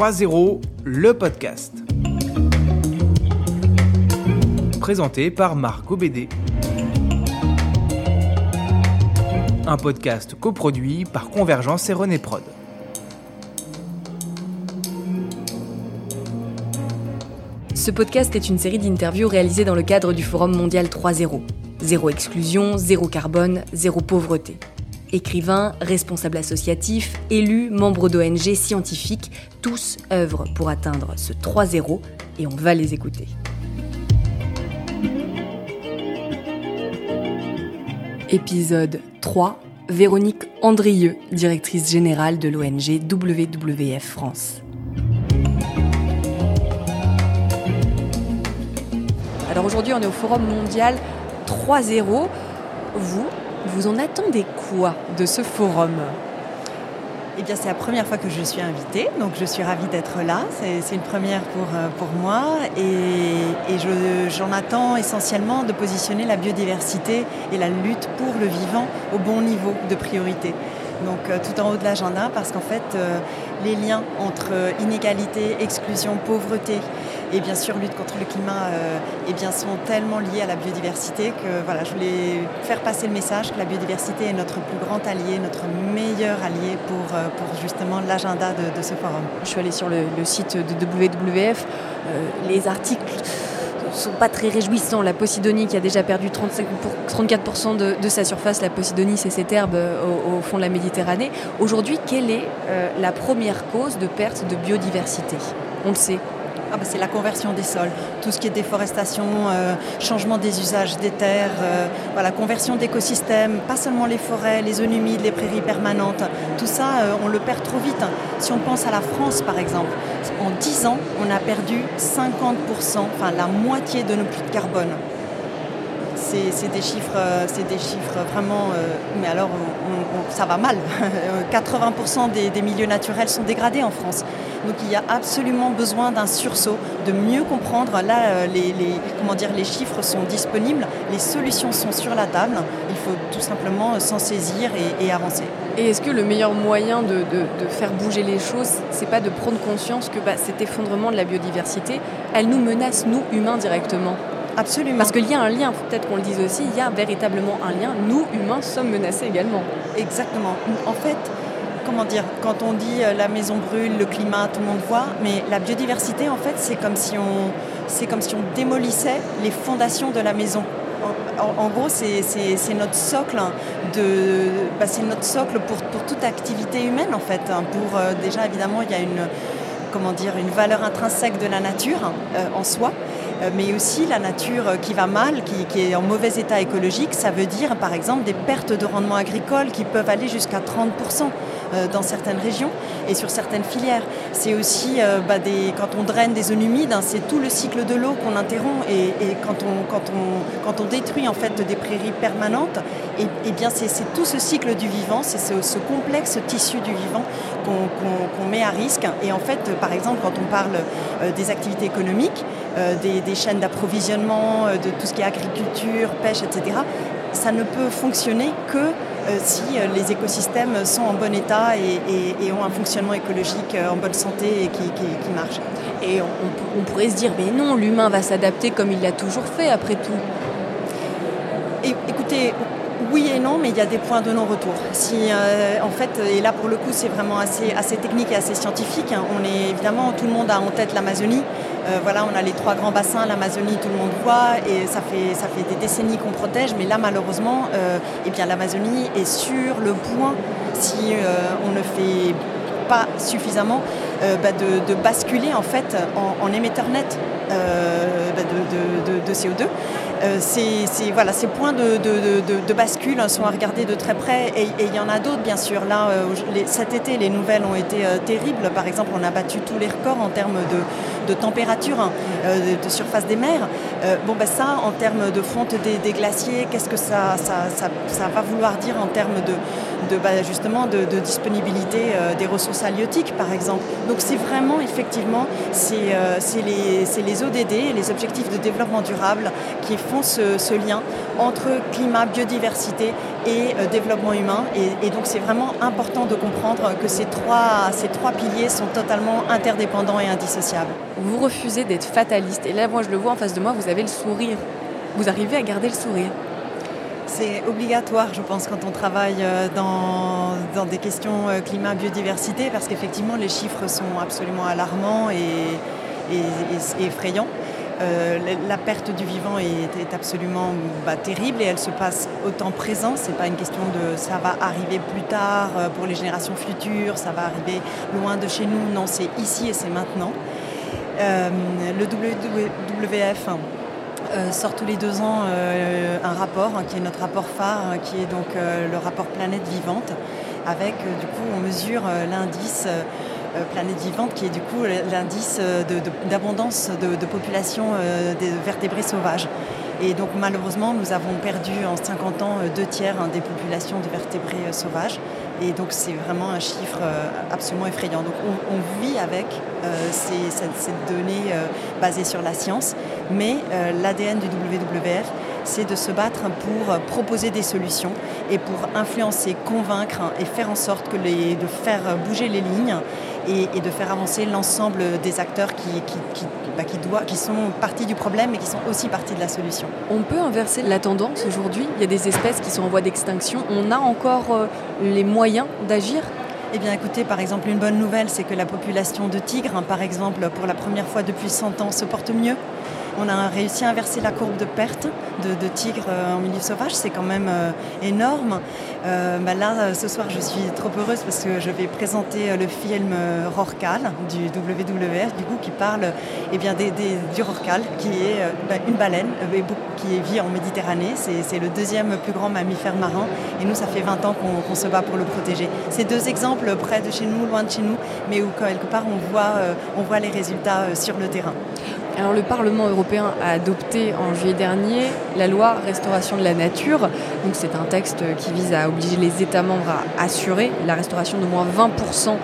3.0, le podcast. Présenté par Marc Obédé. Un podcast coproduit par Convergence et René Prod. Ce podcast est une série d'interviews réalisées dans le cadre du Forum mondial 3.0. Zéro exclusion, zéro carbone, zéro pauvreté. Écrivains, responsables associatifs, élus, membres d'ONG, scientifiques, tous œuvrent pour atteindre ce 3-0 et on va les écouter. Épisode 3. Véronique Andrieux, directrice générale de l'ONG WWF France. Alors aujourd'hui, on est au Forum mondial 3-0. Vous, vous en attendez quoi de ce forum? Eh bien, c'est la première fois que je suis invitée, donc je suis ravie d'être là. C'est une première pour, euh, pour moi et, j'en attends essentiellement de positionner la biodiversité et la lutte pour le vivant au bon niveau de priorité donc euh, tout en haut de l'agenda, parce qu'en fait, euh, les liens entre inégalité, exclusion, pauvreté et bien sûr lutte contre le climat eh bien, sont tellement liés à la biodiversité que je voulais faire passer le message que la biodiversité est notre plus grand allié, notre meilleur allié pour, pour justement l'agenda de, ce forum. Je suis allée sur le, site de WWF, les articles sont pas très réjouissants. La Posidonie qui a déjà perdu 35 34% de, sa surface, la Posidonie c'est cette herbe euh, au, fond de la Méditerranée. Aujourd'hui, quelle est euh, la première cause de perte de biodiversité? On le sait. Ah bah, c'est la conversion des sols, tout ce qui est déforestation, euh, changement des usages des terres, voilà, conversion d'écosystèmes, pas seulement les forêts, les zones humides, les prairies permanentes, tout ça on le perd trop vite. Si on pense à la France par exemple, en 10 ans, on a perdu 50%, enfin la moitié de nos puits de carbone. C'est des chiffres, euh, c'est des chiffres vraiment. Euh, mais alors, ça va mal. 80% des, milieux naturels sont dégradés en France. Donc, il y a absolument besoin d'un sursaut, de mieux comprendre. Là, euh, les, comment dire, les chiffres sont disponibles, les solutions sont sur la table. Il faut tout simplement s'en saisir et, avancer. Et est-ce que le meilleur moyen de, faire bouger les choses, c'est pas de prendre conscience que bah, cet effondrement de la biodiversité, elle nous menace nous humains directement? Absolument. Parce qu'il y a un lien, peut-être qu'on le dise aussi, il y a véritablement un lien. Nous, humains, sommes menacés également. Exactement. En fait, comment dire, quand on dit euh, la maison brûle, le climat, tout le monde voit, mais la biodiversité, en fait, c'est comme si on, c'est comme si on démolissait les fondations de la maison. En, gros, c'est notre socle de, bah, c'est notre socle pour, pour, toute activité humaine, en fait. Hein. Pour euh, déjà, évidemment, il y a une comment dire, une valeur intrinsèque de la nature euh, en soi. Euh, mais aussi la nature qui va mal, qui, est en mauvais état écologique, ça veut dire par exemple des pertes de rendement agricole qui peuvent aller jusqu'à 30% euh, dans certaines régions et sur certaines filières. C'est aussi euh, bah, quand on draine des zones humides, hein, c'est tout le cycle de l'eau qu'on interrompt et, quand, on, détruit en fait des prairies permanentes, et, bien c'est tout ce cycle du vivant, c'est ce, complexe tissu du vivant qu'on met à risque. Et en fait, par exemple, quand on parle des activités économiques, des des chaînes d'approvisionnement, euh, de tout ce qui est agriculture, pêche, etc., ça ne peut fonctionner que euh, si euh, les écosystèmes sont en bon état et, ont un fonctionnement écologique en bonne santé et qui, marche. Et on, pourrait se dire, mais non, l'humain va s'adapter comme il l'a toujours fait après tout. écoutez, oui et non, mais il y a des points de non-retour. Si, en fait, et là pour le coup, c'est vraiment assez, assez technique et assez scientifique. Hein. On est évidemment, tout le monde a en tête l'Amazonie. Euh, voilà, on a les trois grands bassins, l'Amazonie, tout le monde voit, et ça fait, ça fait des décennies qu'on protège, mais là, malheureusement, euh, eh l'Amazonie est sur le point, si euh, on ne fait suffisamment, bah, de, basculer en fait en, émetteur net bah, de, CO2. ces, voilà, ces points de, bascule sont à regarder de très près et il y en a d'autres bien sûr. Là, cet été, les nouvelles ont été terribles. Par exemple, on a battu tous les records en termes de, température, hein, euh, de surface des mers. Euh, bon, ben ça, en termes de fonte des, glaciers, qu'est-ce que ça, va vouloir dire en termes de, de bah, justement de, disponibilité des ressources halieutiques, par exemple. Donc c'est vraiment, effectivement, c'est les, les, ODD, les objectifs de développement durable, qui font ce, lien entre climat, biodiversité et développement humain. Et, et donc c'est vraiment important de comprendre que ces trois, ces trois piliers sont totalement interdépendants et indissociables. Vous refusez d'être fataliste. Et là, moi, je le vois en face de moi, vous avez le sourire. Vous arrivez à garder le sourire. C'est obligatoire, je pense, quand on travaille euh, dans, des questions euh, climat, biodiversité, parce qu'effectivement, les chiffres sont absolument alarmants et, effrayants. Euh, la perte du vivant est, absolument bah, terrible et elle se passe au temps présent. C'est pas une question de ça va arriver plus tard pour les générations futures, ça va arriver loin de chez nous. Non, c'est ici et c'est maintenant. le WWF euh, sort tous les deux ans euh, un rapport hein, qui est notre rapport phare, hein, qui est donc euh, le rapport Planète Vivante, avec du coup on mesure l'indice Planète Vivante qui est du coup l'indice d'abondance de, de, population des vertébrés sauvages. Et donc malheureusement, nous avons perdu en 50 ans deux tiers hein, des populations de vertébrés sauvages. Et donc c'est vraiment un chiffre absolument effrayant. Donc on, vit avec ces, cette, donnée basée sur la science, mais euh, l'ADN du WWF, c'est de se battre pour proposer des solutions et pour influencer, convaincre et faire en sorte que de faire bouger les lignes et, de faire avancer l'ensemble des acteurs qui, qui, bah, qui, sont partie du problème et qui sont aussi partie de la solution. On peut inverser la tendance aujourd'hui? Il y a des espèces qui sont en voie d'extinction. On a encore euh, les moyens d'agir? Eh bien écoutez, par exemple, une bonne nouvelle, c'est que la population de tigres, hein, par exemple, pour la première fois depuis 100 ans, se porte mieux. On a réussi à inverser la courbe de perte de, tigres euh, en milieu sauvage, c'est quand même euh, énorme. Euh, bah là, ce soir, je suis trop heureuse parce que je vais présenter le film Rorcal du WWF, du qui parle eh bien, des, du Rorcal, qui est bah, une baleine qui vit en Méditerranée. C'est le deuxième plus grand mammifère marin et nous, ça fait 20 ans qu'on se bat pour le protéger. C'est deux exemples près de chez nous, loin de chez nous, mais où quelque part on voit les résultats sur le terrain. Alors le Parlement européen a adopté en juillet dernier la loi restauration de la nature. C'est un texte qui vise à obliger les États membres à assurer la restauration d'au moins 20%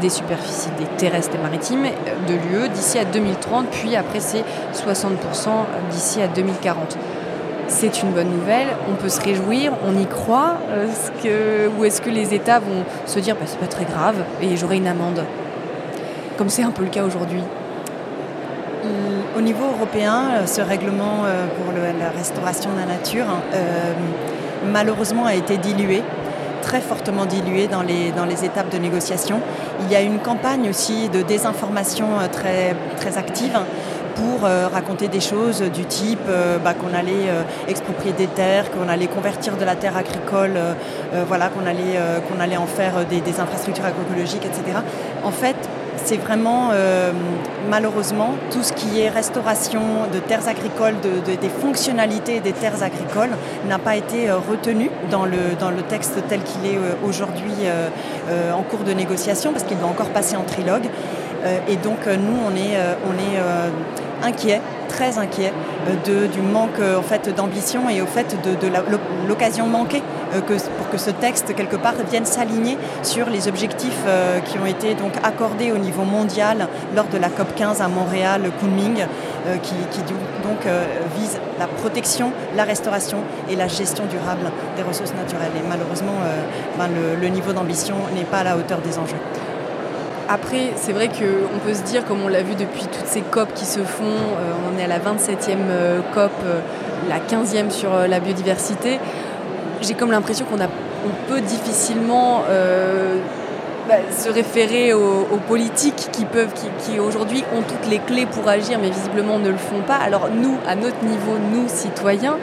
des superficies des terrestres et maritimes de l'UE d'ici à 2030, puis après c'est 60% d'ici à 2040. C'est une bonne nouvelle, on peut se réjouir, on y croit, ou est-ce que les États vont se dire bah, c'est pas très grave et j'aurai une amende? Comme c'est un peu le cas aujourd'hui. Au niveau européen, euh, ce règlement euh, pour la restauration de la nature, hein, euh, malheureusement, a été dilué très fortement dilué dans les, dans les étapes de négociation. Il y a une campagne aussi de désinformation très, très active pour raconter des choses du type bah, qu'on allait exproprier des terres, qu'on allait convertir de la terre agricole, voilà, qu'on allait, qu'on allait en faire des, des infrastructures agroécologiques, etc. En fait, c'est vraiment euh, malheureusement tout ce qui est restauration de terres agricoles, des fonctionnalités des terres agricoles n'a pas été euh, retenu dans le, texte tel qu'il est euh, aujourd'hui en cours de négociation parce qu'il doit encore passer en trilogue. et donc nous on est, on inquiets très inquiet du manque en fait, d'ambition et de, l'occasion manquée que, pour que ce texte, quelque part, vienne s'aligner sur les objectifs euh, qui ont été donc accordés au niveau mondial lors de la COP 15 à Montréal, Kunming, euh, qui, vise la protection, la restauration et la gestion durable des ressources naturelles. Et malheureusement, ben, le, le niveau d'ambition n'est pas à la hauteur des enjeux. Après, c'est vrai qu'on peut se dire, comme on l'a vu depuis toutes ces COP qui se font, on est à la 27e COP, la 15e sur la biodiversité, j'ai comme l'impression qu'on on peut difficilement euh, bah, se référer aux, politiques qui peuvent, qui, aujourd'hui ont toutes les clés pour agir, mais visiblement ne le font pas. Alors nous, à notre niveau, nous citoyens,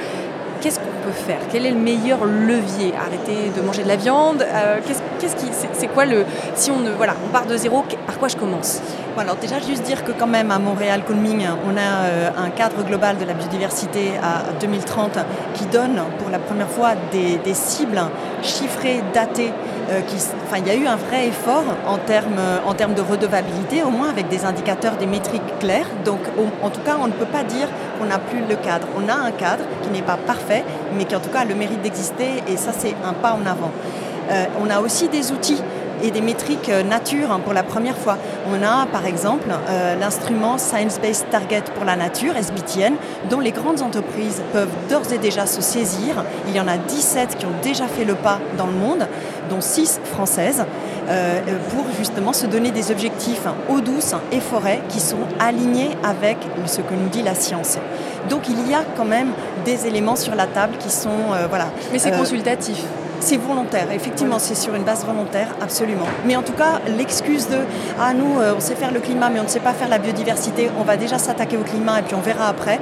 faire? Quel est le meilleur levier? Arrêter de manger de la viande? Euh, Qu'est-ce qui, c'est quoi le Si on ne, voilà, on part de zéro, par quoi je commence? Alors déjà juste dire que quand même à Montréal Kunming, on a euh, un cadre global de la biodiversité à 2030 qui donne pour la première fois des, cibles chiffrées, datées. Euh, qui, enfin, il y a eu un vrai effort en termes, en termes de redevabilité, au moins avec des indicateurs, des métriques claires. Donc en tout cas, on ne peut pas dire qu'on n'a plus le cadre. On a un cadre qui n'est pas parfait, mais qui en tout cas a le mérite d'exister et ça c'est un pas en avant. on a aussi des outils et des métriques euh, nature hein, pour la première fois. On a par exemple euh, l'instrument Science Based Target pour la nature, SBTN, dont les grandes entreprises peuvent d'ores et déjà se saisir. Il y en a 17 qui ont déjà fait le pas dans le monde, dont 6 françaises, euh, pour justement se donner des objectifs eau douce et forêt qui sont alignés avec ce que nous dit la science. Donc il y a quand même des éléments sur la table qui sont... voilà, Mais c'est consultatif. C'est volontaire, effectivement, c'est sur une base volontaire, absolument. Mais en tout cas, l'excuse de Ah, nous, euh, on sait faire le climat, mais on ne sait pas faire la biodiversité, on va déjà s'attaquer au climat et puis on verra après.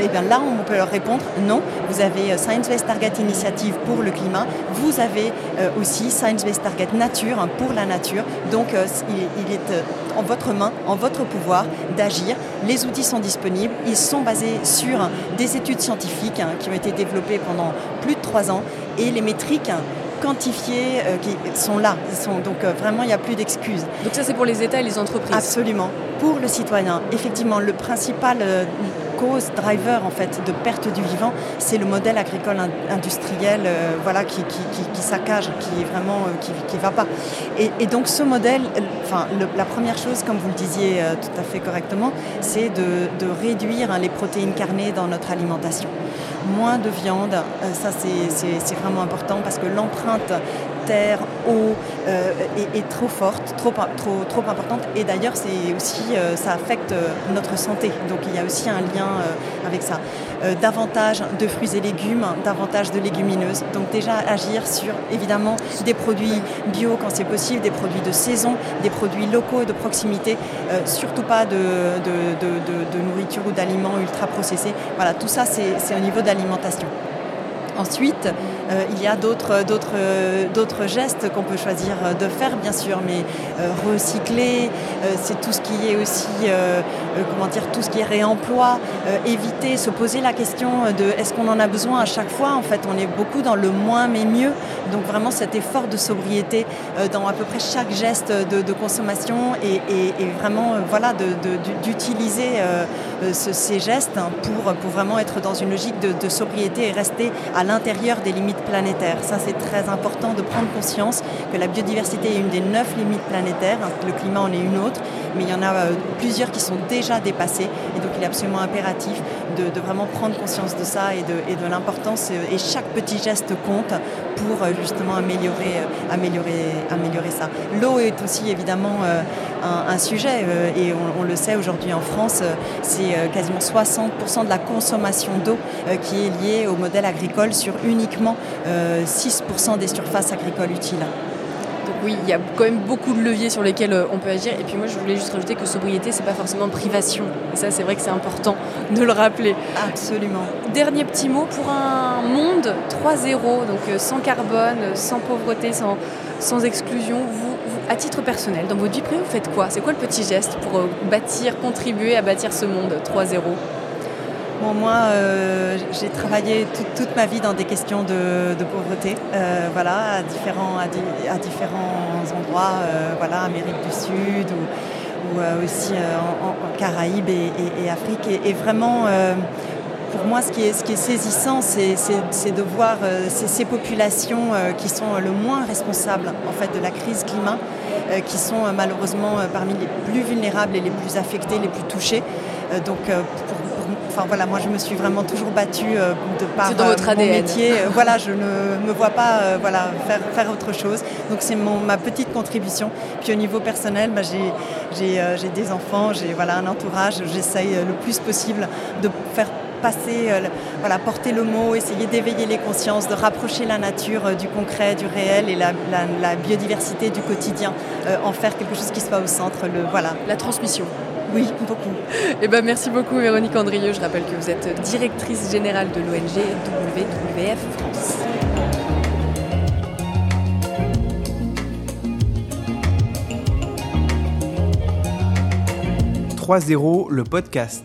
Eh bien là, on peut leur répondre Non, vous avez euh, Science Based Target Initiative pour le climat, vous avez euh, aussi Science Based Target Nature hein, pour la nature. Donc, il, est en votre main, en votre pouvoir d'agir. Les outils sont disponibles, ils sont basés sur des études scientifiques hein, qui ont été développées pendant plus de trois ans et les métriques quantifiées euh, qui sont là. sont, donc euh, vraiment, il n'y a plus d'excuses. Donc ça, c'est pour les États et les entreprises Absolument. Pour le citoyen, effectivement, le principal euh, cause driver en fait de perte du vivant, c'est le modèle agricole industriel voilà, qui, qui, saccage, qui est vraiment qui, qui va pas. Et, donc ce modèle, enfin la première chose, comme vous le disiez tout à fait correctement, c'est de, de réduire hein, les protéines carnées dans notre alimentation moins de viande. Euh, ça, c'est vraiment important parce que l'empreinte terre, eau euh, est, trop forte, trop, trop, importante. Et d'ailleurs, c'est aussi, euh, ça affecte notre santé. Donc il y a aussi un lien avec ça. davantage de fruits et légumes, davantage de légumineuses. Donc déjà agir sur évidemment des produits bio quand c'est possible, des produits de saison, des produits locaux et de proximité, surtout pas de, de nourriture ou d'aliments ultra processés. Voilà, tout ça c'est au niveau de l'alimentation. Ensuite, euh, il y a d'autres gestes qu'on peut choisir de faire, bien sûr, mais euh, recycler, euh, c'est tout ce qui est aussi, comment dire, tout ce qui est réemploi, éviter, se poser la question de est-ce qu'on en a besoin à chaque fois? En fait, on est beaucoup dans le moins mais mieux. Donc vraiment cet effort de sobriété dans à peu près chaque geste de, consommation et, vraiment voilà d'utiliser ces gestes pour, pour vraiment être dans une logique de, sobriété et rester à l'intérieur des limites planétaires. Ça, c'est très important de prendre conscience que la biodiversité est une des neuf limites planétaires. Le climat en est une autre, mais il y en a euh, plusieurs qui sont déjà dépassées. Et donc, il est absolument impératif de, vraiment prendre conscience de ça et de, l'importance. Euh, et chaque petit geste compte pour euh, justement améliorer, améliorer, améliorer ça. L'eau est aussi évidemment un, sujet et on, le sait aujourd'hui en France, c'est quasiment 60% de la consommation d'eau qui est liée au modèle agricole sur uniquement 6% euh, des surfaces agricoles utiles. Oui, il y a quand même beaucoup de leviers sur lesquels euh, on peut agir. Et puis moi, je voulais juste rajouter que sobriété, c'est pas forcément privation. Et ça, c'est vrai que c'est important de le rappeler. Absolument. Dernier petit mot pour un monde 3.0, donc euh, sans carbone, sans pauvreté, sans, sans exclusion. Vous, à titre personnel, dans votre vie privée, vous faites quoi? C'est quoi le petit geste pour bâtir, contribuer à bâtir ce monde 3.0 Bon, moi, euh, j'ai travaillé toute ma vie dans des questions de, pauvreté, euh, voilà, à différents, à, différents endroits, euh, voilà, Amérique du Sud ou, aussi en, Caraïbes et, Afrique. Et, vraiment, pour moi, ce qui est, saisissant, c'est de voir ces, populations qui sont le moins responsables en fait de la crise climat, qui sont malheureusement parmi les plus vulnérables et les plus affectés, les plus touchés. donc, pour Enfin voilà, moi je me suis vraiment toujours battue euh, de par dans votre euh, mon métier. Euh, voilà, je ne me vois pas voilà, faire, faire autre chose. Donc c'est ma petite contribution. Puis au niveau personnel, bah, j'ai des enfants, j'ai voilà, un entourage. J'essaye le plus possible de faire passer, voilà, porter le mot, essayer d'éveiller les consciences, de rapprocher la nature du concret, du réel et la, biodiversité du quotidien, en faire quelque chose qui soit au centre. Le, voilà. La transmission. Oui, beaucoup. Eh ben, merci beaucoup Véronique Andrieux. Je rappelle que vous êtes directrice générale de l'ONG WWF France. « 3.0, le podcast.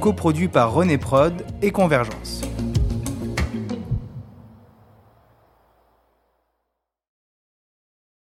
Coproduit par René Prod et Convergence.